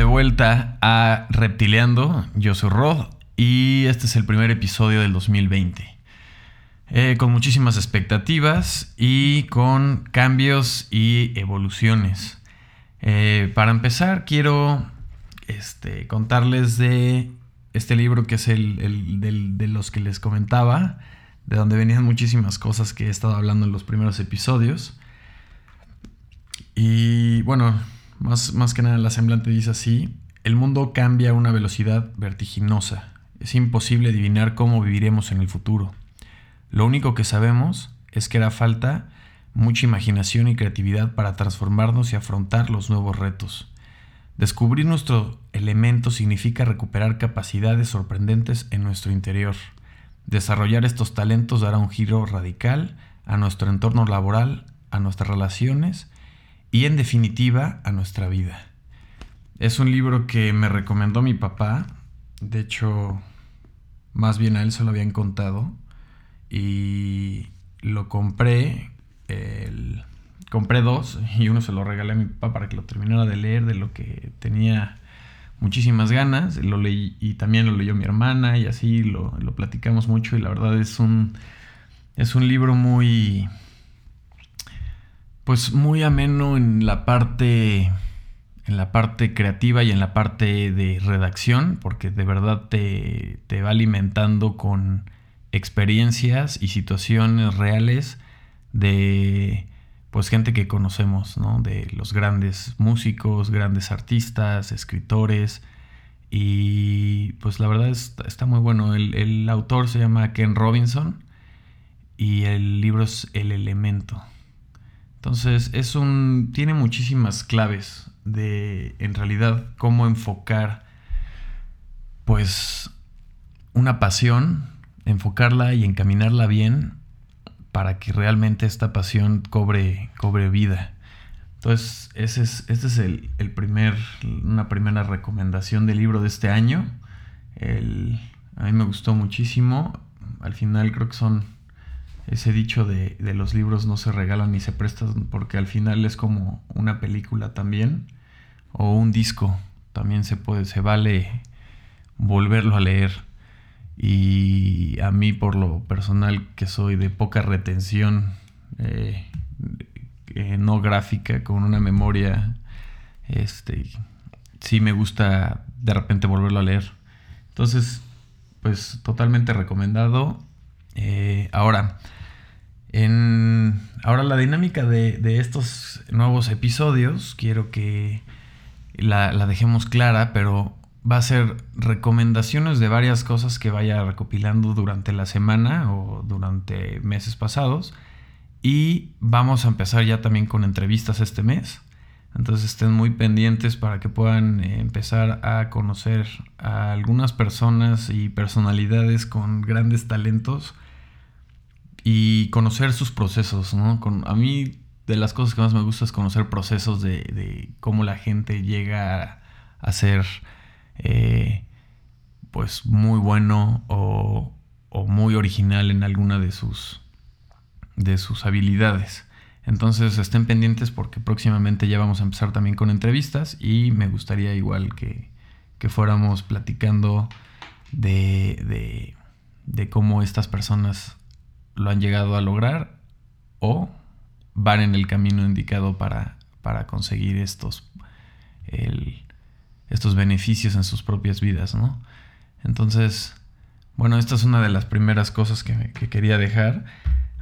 de vuelta a Reptileando. Yo soy Rod y este es el primer episodio del 2020. Eh, con muchísimas expectativas y con cambios y evoluciones. Eh, para empezar, quiero este, contarles de este libro que es el, de los que les comentaba, de donde venían muchísimas cosas que he estado hablando en los primeros episodios. Y bueno, más, más que nada la semblante dice así, el mundo cambia a una velocidad vertiginosa. Es imposible adivinar cómo viviremos en el futuro. Lo único que sabemos es que hará falta mucha imaginación y creatividad para transformarnos y afrontar los nuevos retos. Descubrir nuestro elemento significa recuperar capacidades sorprendentes en nuestro interior. Desarrollar estos talentos dará un giro radical a nuestro entorno laboral, a nuestras relaciones y en definitiva a nuestra vida. Es un libro que me recomendó mi papá, de hecho más bien a él se lo habían contado. Y lo compré, compré dos y uno se lo regalé a mi papá para que lo terminara de leer de lo que tenía muchísimas ganas, lo leí y también lo leyó mi hermana y así lo, lo platicamos mucho y la verdad es un, es un libro muy pues muy ameno en la parte en la parte creativa y en la parte de redacción, porque de verdad te, te va alimentando con experiencias y situaciones reales de pues gente que conocemos, ¿no? De los grandes músicos, grandes artistas, escritores. Y pues la verdad está, muy bueno. El, el, autor se llama Ken Robinson y el libro es El Elemento. Entonces, es un. tiene muchísimas claves de en realidad cómo enfocar pues una pasión, enfocarla y encaminarla bien para que realmente esta pasión cobre, vida. Entonces, ese es, este es el, primer, una primera recomendación del libro de este año. a mí me gustó muchísimo. Al final creo que son ese dicho de, los libros no se regalan ni se prestan porque al final es como una película también o un disco también se puede se vale volverlo a leer. Y a mí por lo personal que soy de poca retención eh, eh, no gráfica con una memoria este sí me gusta de repente volverlo a leer. Entonces pues totalmente recomendado. Eh, ahora en, ahora la dinámica de, estos nuevos episodios, quiero que la, dejemos clara, pero va a ser recomendaciones de varias cosas que vaya recopilando durante la semana o durante meses pasados. Y vamos a empezar ya también con entrevistas este mes. Entonces estén muy pendientes para que puedan empezar a conocer a algunas personas y personalidades con grandes talentos y conocer sus procesos, ¿no? Con, a mí de las cosas que más me gusta es conocer procesos de, cómo la gente llega a ser eh, pues muy bueno o, muy original en alguna de sus, de sus habilidades. Entonces estén pendientes porque próximamente ya vamos a empezar también con entrevistas y me gustaría igual que, que fuéramos platicando de, de, de cómo estas personas lo han llegado a lograr o van en el camino indicado para, para conseguir estos, estos beneficios en sus propias vidas, ¿no? Entonces, bueno, esta es una de las primeras cosas que, que quería dejar.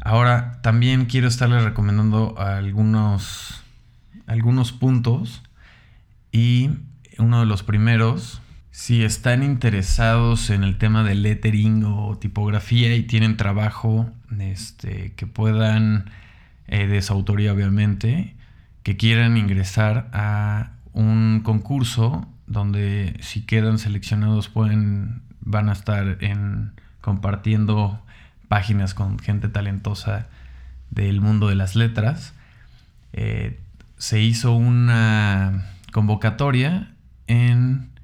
Ahora, también quiero estarles recomendando algunos, algunos puntos y uno de los primeros si están interesados en el tema de lettering o tipografía y tienen trabajo este, que puedan, eh, de su autoría obviamente, que quieran ingresar a un concurso donde si quedan seleccionados pueden, van a estar en, compartiendo páginas con gente talentosa del mundo de las letras. Eh, se hizo una convocatoria en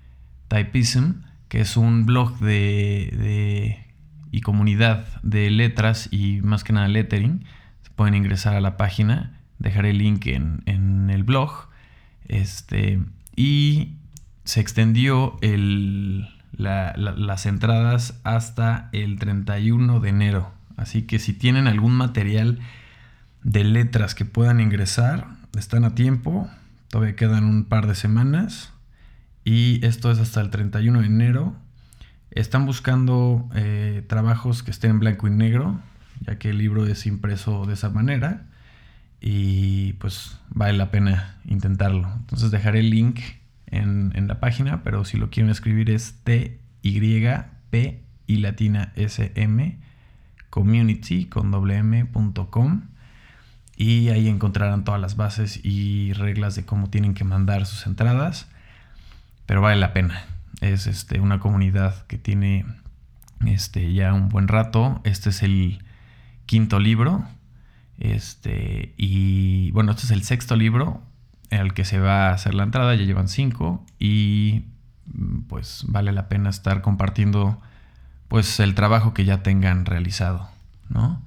Typism, que es un blog de, y comunidad de letras y más que nada lettering. Pueden ingresar a la página, dejaré el link en, el blog. Este, y se extendió las entradas hasta el 31 de enero. Así que si tienen algún material de letras que puedan ingresar, están a tiempo. Todavía quedan un par de semanas. Y esto es hasta el 31 de enero. Están buscando eh, trabajos que estén en blanco y negro, ya que el libro es impreso de esa manera. Y pues vale la pena intentarlo. Entonces dejaré el link en, la página, pero si lo quieren escribir es T, Y, latina S, M, community con com y ahí encontrarán todas las bases y reglas de cómo tienen que mandar sus entradas. Pero vale la pena. Es este, una comunidad que tiene este, ya un buen rato. Este es el quinto libro. Este, y bueno, este es el sexto libro al que se va a hacer la entrada. Ya llevan cinco. Y pues vale la pena estar compartiendo pues el trabajo que ya tengan realizado, ¿no?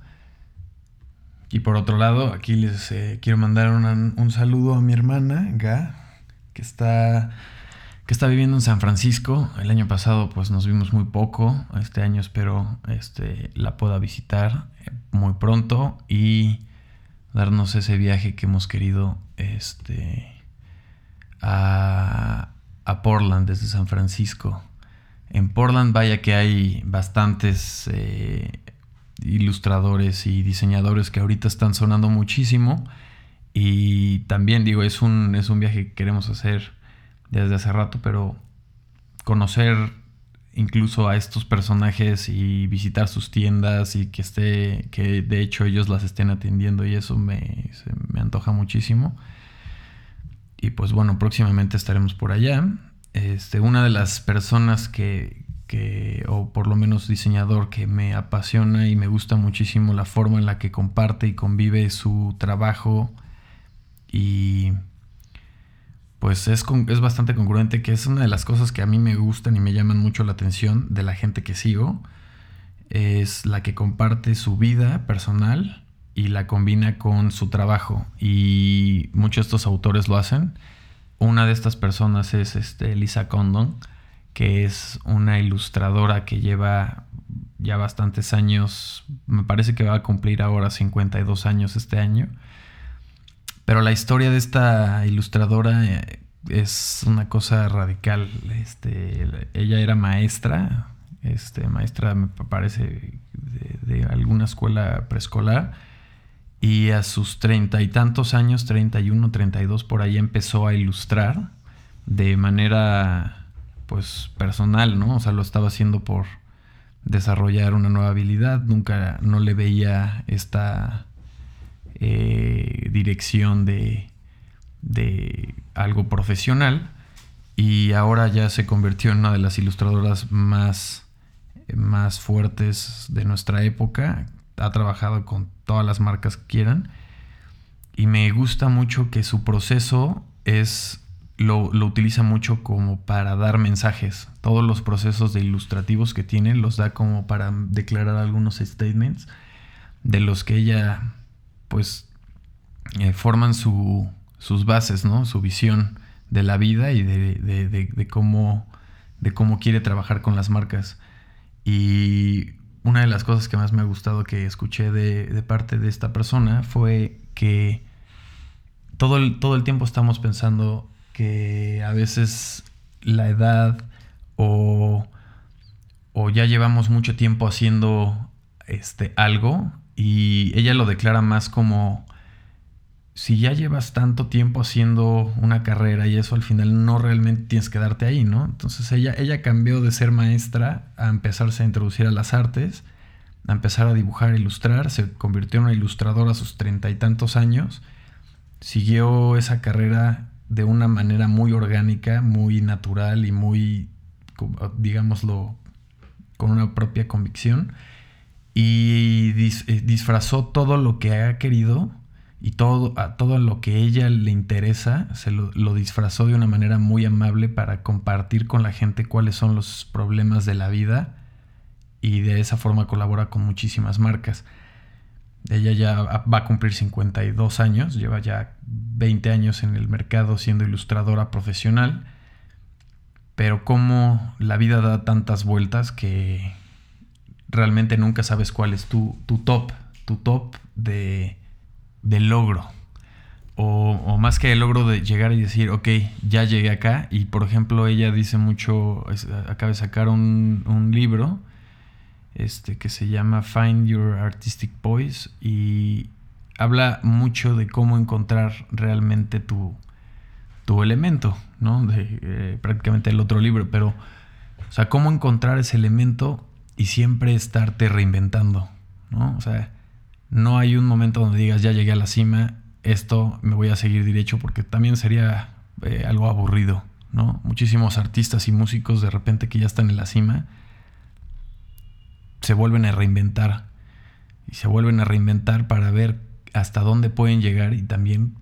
Y por otro lado, aquí les eh, quiero mandar un saludo a mi hermana, Ga, que está, que está viviendo en San Francisco. El año pasado pues nos vimos muy poco. Este año espero este, la pueda visitar eh, muy pronto y darnos ese viaje que hemos querido este, a, a Portland desde San Francisco. En Portland vaya que hay bastantes... Eh, ilustradores y diseñadores que ahorita están sonando muchísimo. Y también digo, es un, es un viaje que queremos hacer desde hace rato, pero conocer incluso a estos personajes y visitar sus tiendas y que esté, que de hecho ellos las estén atendiendo y eso me, me antoja muchísimo. Y pues bueno, próximamente estaremos por allá. Este, una de las personas que, que, o por lo menos diseñador que me apasiona y me gusta muchísimo la forma en la que comparte y convive su trabajo y pues es, es bastante congruente que es una de las cosas que a mí me gustan y me llaman mucho la atención de la gente que sigo es la que comparte su vida personal y la combina con su trabajo y muchos de estos autores lo hacen una de estas personas es este, Lisa Condon que es una ilustradora que lleva ya bastantes años, me parece que va a cumplir ahora 52 años este año. Pero la historia de esta ilustradora eh, es una cosa radical. Este, ella era maestra, este, maestra me parece de, de alguna escuela preescolar. Y a sus treinta y tantos años, 31, 32, por ahí empezó a ilustrar de manera pues personal, ¿no? O sea, lo estaba haciendo por desarrollar una nueva habilidad, nunca no le veía esta eh, dirección de, de algo profesional y ahora ya se convirtió en una de las ilustradoras más, más fuertes de nuestra época, ha trabajado con todas las marcas que quieran y me gusta mucho que su proceso es lo, utiliza mucho como para dar mensajes. Todos los procesos de ilustrativos que tiene los da como para declarar algunos statements de los que ella pues eh, forman su, sus bases, ¿no? Su visión de la vida y de, cómo, de cómo quiere trabajar con las marcas. Y una de las cosas que más me ha gustado que escuché de, parte de esta persona fue que todo el, todo el tiempo estamos pensando que a veces la edad o, o ya llevamos mucho tiempo haciendo este, algo y ella lo declara más como si ya llevas tanto tiempo haciendo una carrera y eso al final no realmente tienes que darte ahí, ¿no? Entonces ella, ella cambió de ser maestra a empezarse a introducir a las artes, a empezar a dibujar, ilustrar, se convirtió en una ilustradora a sus treinta y tantos años, siguió esa carrera de una manera muy orgánica, muy natural y muy, digámoslo, con una propia convicción. Y eh, disfrazó todo lo que ha querido y todo, a todo lo que ella le interesa, se lo, lo, disfrazó de una manera muy amable para compartir con la gente cuáles son los problemas de la vida y de esa forma colabora con muchísimas marcas. Ella ya va a cumplir 52 años, lleva ya 20 años en el mercado siendo ilustradora profesional pero como la vida da tantas vueltas que realmente nunca sabes cuál es tu, tu top, tu top de, de logro. O, más que el logro de llegar y decir, ok, ya llegué acá. Y por ejemplo, ella dice mucho, acaba de sacar un, un libro este, que se llama Find Your Artistic Voice y habla mucho de cómo encontrar realmente tu, tu elemento, ¿no? Eh, prácticamente el otro libro, pero, o sea, cómo encontrar ese elemento y siempre estarte reinventando, ¿no? O sea, no hay un momento donde digas, ya llegué a la cima, esto me voy a seguir derecho, porque también sería eh, algo aburrido, ¿no? Muchísimos artistas y músicos de repente que ya están en la cima, se vuelven a reinventar. Y se vuelven a reinventar para ver hasta dónde pueden llegar y también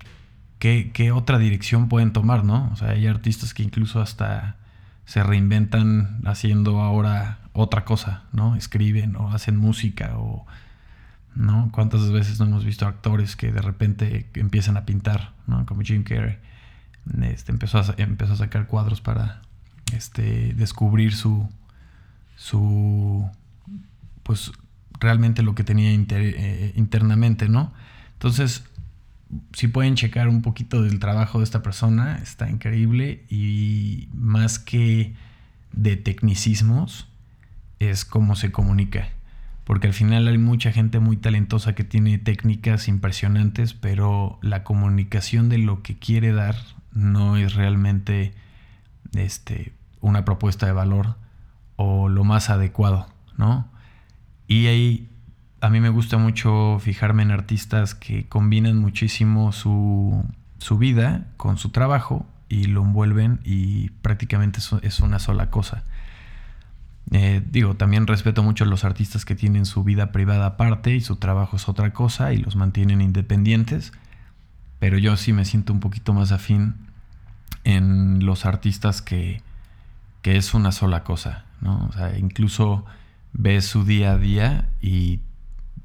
qué, qué otra dirección pueden tomar, ¿no? O sea, hay artistas que incluso hasta se reinventan haciendo ahora otra cosa, ¿no? Escriben o hacen música o, ¿no? ¿Cuántas veces no hemos visto actores que de repente empiezan a pintar, ¿no? Como Jim Carrey. Este, empezó, a, empezó a sacar cuadros para este, descubrir su, su, pues realmente lo que tenía eh, internamente, ¿no? Entonces, si pueden checar un poquito del trabajo de esta persona, está increíble y más que de tecnicismos, es cómo se comunica. Porque al final hay mucha gente muy talentosa que tiene técnicas impresionantes, pero la comunicación de lo que quiere dar no es realmente este, una propuesta de valor o lo más adecuado, ¿no? Y ahí a mí me gusta mucho fijarme en artistas que combinan muchísimo su, vida con su trabajo y lo envuelven y prácticamente es una sola cosa. Eh, digo, también respeto mucho a los artistas que tienen su vida privada aparte y su trabajo es otra cosa y los mantienen independientes, pero yo sí me siento un poquito más afín en los artistas que, que es una sola cosa, ¿no? O sea, incluso ves su día a día y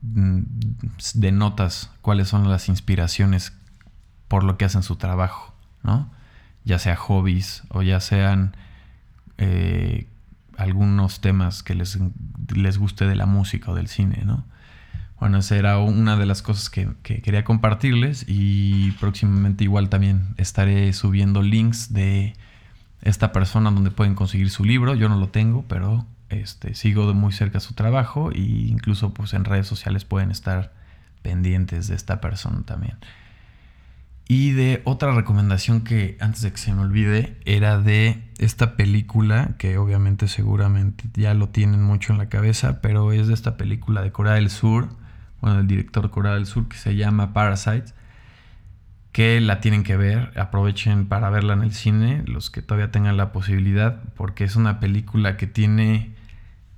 denotas cuáles son las inspiraciones por lo que hacen su trabajo, ¿no? Ya sea hobbies o ya sean eh, algunos temas que les, les, guste de la música o del cine, ¿no? Bueno, esa era una de las cosas que, quería compartirles y próximamente igual también estaré subiendo links de esta persona donde pueden conseguir su libro. Yo no lo tengo, pero este, sigo de muy cerca su trabajo e incluso pues en redes sociales pueden estar pendientes de esta persona también. Y de otra recomendación que antes de que se me olvide era de esta película que obviamente seguramente ya lo tienen mucho en la cabeza, pero es de esta película de Corea del Sur, bueno, del director de Corea del Sur que se llama Parasite, que la tienen que ver, aprovechen para verla en el cine, los que todavía tengan la posibilidad, porque es una película que tiene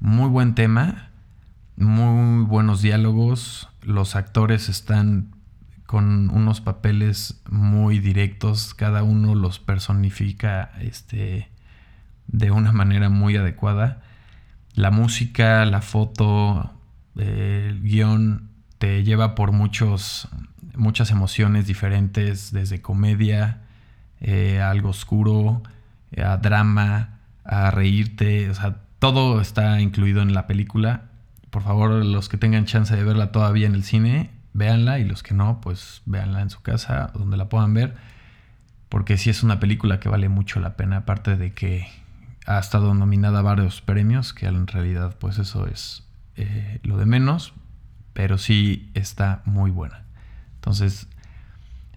muy buen tema, muy buenos diálogos, los actores están con unos papeles muy directos, cada uno los personifica este, de una manera muy adecuada. La música, la foto, el guion te lleva por muchos, muchas emociones diferentes, desde comedia, eh, a algo oscuro, a drama, a reírte, todo está incluido en la película. Por favor, los que tengan chance de verla todavía en el cine, véanla y los que no, pues véanla en su casa, donde la puedan ver. Porque sí es una película que vale mucho la pena, aparte de que ha estado nominada a varios premios, que en realidad pues eso es eh, lo de menos, pero sí está muy buena. Entonces,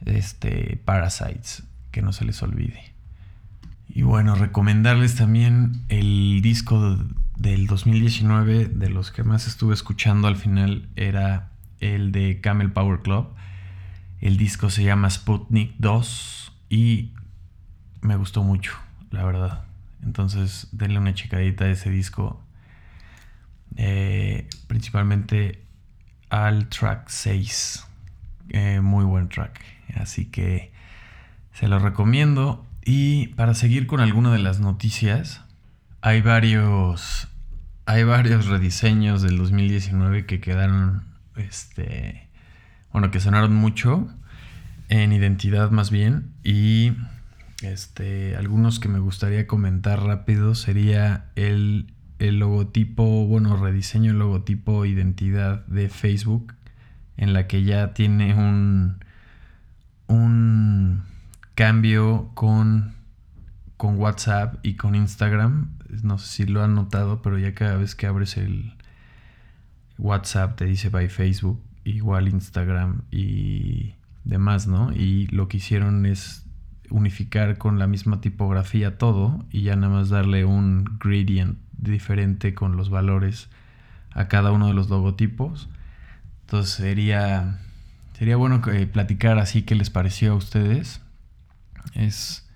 este Parasites, que no se les olvide. Y bueno, recomendarles también el disco del 2019, de los que más estuve escuchando al final, era el de Camel Power Club. El disco se llama Sputnik 2 y me gustó mucho, la verdad. Entonces, denle una checadita a ese disco. Eh, principalmente al track 6. Eh, muy buen track. Así que se lo recomiendo. Y para seguir con alguna de las noticias, hay varios, hay varios rediseños del 2019 que quedaron, este, bueno, que sonaron mucho en identidad más bien. Y Este, algunos que me gustaría comentar rápido sería el, el logotipo, bueno, rediseño el logotipo identidad de Facebook, en la que ya tiene un, un cambio con, con WhatsApp y con Instagram. No sé si lo han notado, pero ya cada vez que abres el WhatsApp te dice by Facebook, igual Instagram y demás, ¿no? Y lo que hicieron es unificar con la misma tipografía todo y ya nada más darle un gradient diferente con los valores a cada uno de los logotipos. Entonces sería, sería bueno que platicar así qué les pareció a ustedes. Es,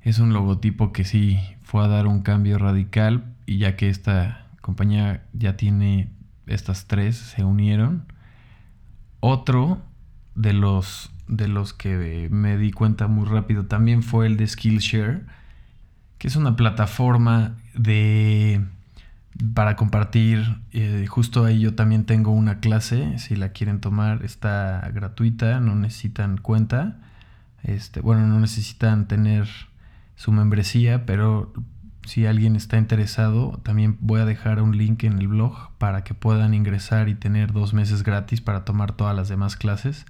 es un logotipo que sí fue a dar un cambio radical y ya que esta compañía ya tiene estas tres, se unieron. Otro de los, de los que me di cuenta muy rápido también fue el de Skillshare, que es una plataforma de para compartir. Eh, justo ahí yo también tengo una clase, si la quieren tomar, está gratuita, no necesitan cuenta. Este, bueno, no necesitan tener su membresía, pero si alguien está interesado, también voy a dejar un link en el blog para que puedan ingresar y tener dos meses gratis para tomar todas las demás clases.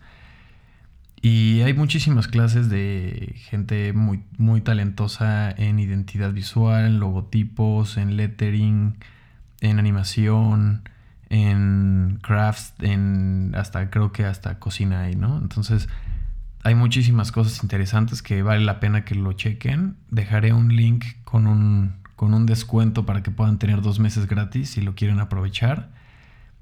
Y hay muchísimas clases de gente muy, muy talentosa en identidad visual, en logotipos, en lettering, en animación, en crafts, en hasta creo que hasta cocina hay, ¿no? Entonces hay muchísimas cosas interesantes que vale la pena que lo chequen. Dejaré un link con un, con un descuento para que puedan tener dos meses gratis si lo quieren aprovechar.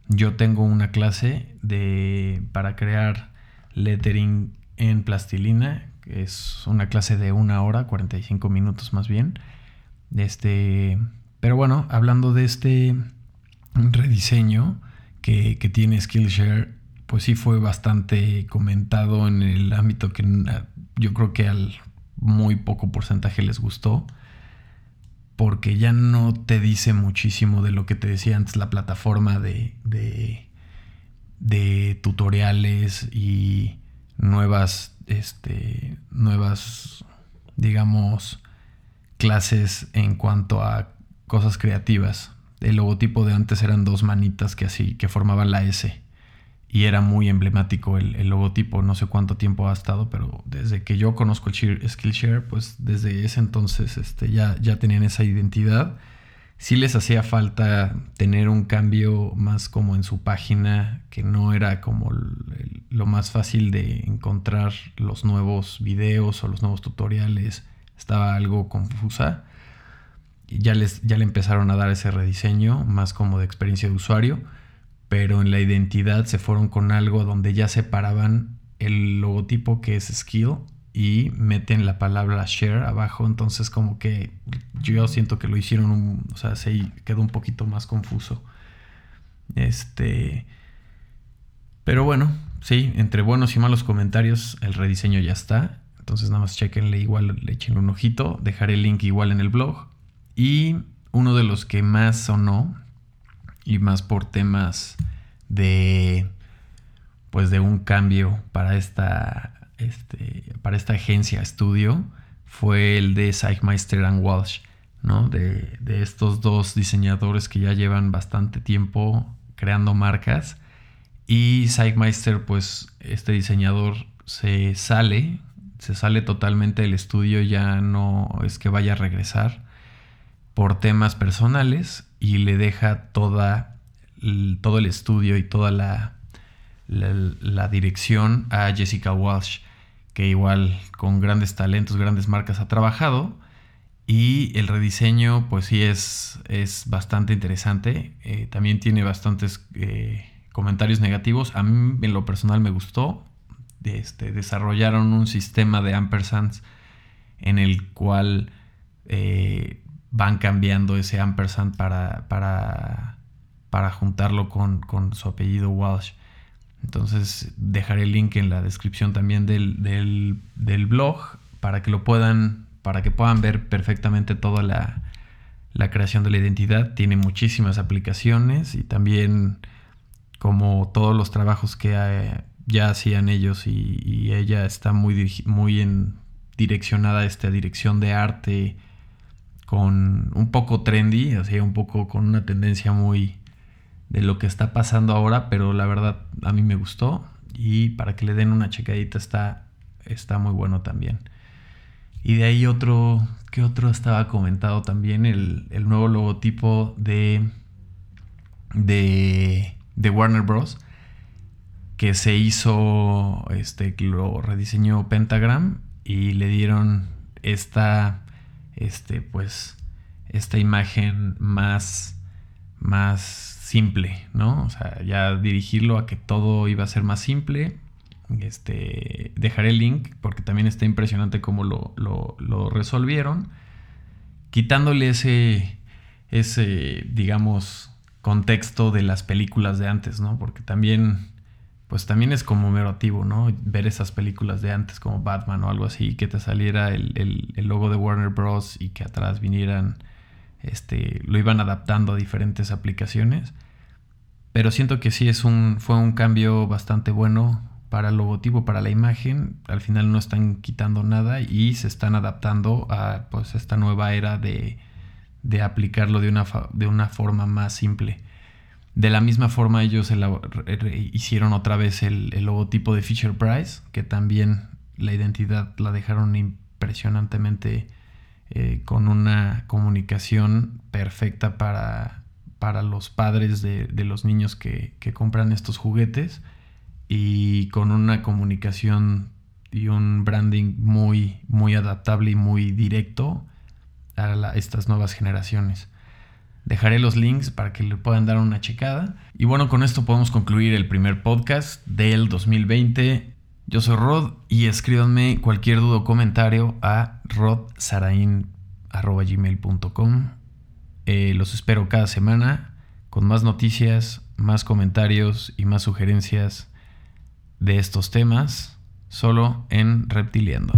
Yo tengo una clase de para crear lettering en plastilina. Es una clase de una hora, 45 minutos más bien. Este, pero bueno, hablando de este rediseño que, que tiene Skillshare, pues sí fue bastante comentado en el ámbito que yo creo que al muy poco porcentaje les gustó. Porque ya no te dice muchísimo de lo que te decía antes la plataforma de, de, de tutoriales y nuevas, este, nuevas, digamos, clases en cuanto a cosas creativas. El logotipo de antes eran dos manitas que así, que formaban la S. Y era muy emblemático el, logotipo. No sé cuánto tiempo ha estado, pero desde que yo conozco el Skillshare, pues desde ese entonces este, ya, ya tenían esa identidad sí les hacía falta tener un cambio más como en su página, que no era como lo más fácil de encontrar los nuevos videos o los nuevos tutoriales. Estaba algo confusa. Ya, les, ya le empezaron a dar ese rediseño, más como de experiencia de usuario, pero en la identidad se fueron con algo donde ya separaban el logotipo que es skill y meten la palabra share abajo. Entonces como que yo siento que lo hicieron, o sea, se quedó un poquito más confuso. Este... Pero bueno, sí, entre buenos y malos comentarios el rediseño ya está. Entonces nada más chequenle igual, le echen un ojito. Dejaré el link igual en el blog. Y uno de los que más sonó, y más por temas de pues de un cambio para esta este, para esta agencia estudio fue el de Zeichmeister and Walsh, ¿no? De, estos dos diseñadores que ya llevan bastante tiempo creando marcas. Y Zeichmeister, pues este diseñador se sale, se sale totalmente del estudio, ya no es que vaya a regresar por temas personales y le deja toda, todo el estudio y toda la, la dirección a Jessica Walsh que igual con grandes talentos, grandes marcas ha trabajado. Y el rediseño, pues sí, es, es bastante interesante. Eh, también tiene bastantes eh, comentarios negativos. A mí, en lo personal, me gustó. Este, desarrollaron un sistema de ampersands en el cual eh, van cambiando ese ampersand para, para, para juntarlo con, con su apellido Walsh. Entonces dejaré el link en la descripción también del, blog para que lo puedan, para que puedan ver perfectamente toda la, creación de la identidad. Tiene muchísimas aplicaciones y también como todos los trabajos que eh, ya hacían ellos y, ella está muy, muy en, direccionada a esta dirección de arte con un poco trendy, sea, un poco con una tendencia muy de lo que está pasando ahora, pero la verdad a mí me gustó y para que le den una checadita está, está muy bueno también. Y de ahí otro, que otro estaba comentado también, el, nuevo logotipo de, de, de, Warner Bros. Que se hizo, este, lo rediseñó Pentagram y le dieron esta, este, pues, esta imagen más, más simple, ¿no? O sea, ya dirigirlo a que todo iba a ser más simple este, dejaré el link porque también está impresionante cómo lo, resolvieron. Quitándole ese, ese, digamos, contexto de las películas de antes, ¿no? Porque también, pues también es conmemorativo, ¿no? Ver esas películas de antes como Batman o algo así, que te saliera el, el logo de Warner Bros. y que atrás vinieran, este, lo iban adaptando a diferentes aplicaciones. Pero siento que sí es un, fue un cambio bastante bueno para el logotipo, para la imagen, al final no están quitando nada y se están adaptando a pues, esta nueva era de, aplicarlo de una, de una, forma más simple. De la misma forma ellos hicieron otra vez el, logotipo de Fisher Price, que también la identidad la dejaron impresionantemente eh, con una comunicación perfecta para, para los padres de, los niños que, que compran estos juguetes y con una comunicación y un branding muy, muy adaptable y muy directo a estas nuevas generaciones. Dejaré los links para que le puedan dar una checada. Y bueno, con esto podemos concluir el primer podcast del 2020. Yo soy Rod y escríbanme cualquier duda o comentario a rodsarain.gmail.com. Eh, los espero cada semana con más noticias, más comentarios y más sugerencias de estos temas solo en Reptiliendo.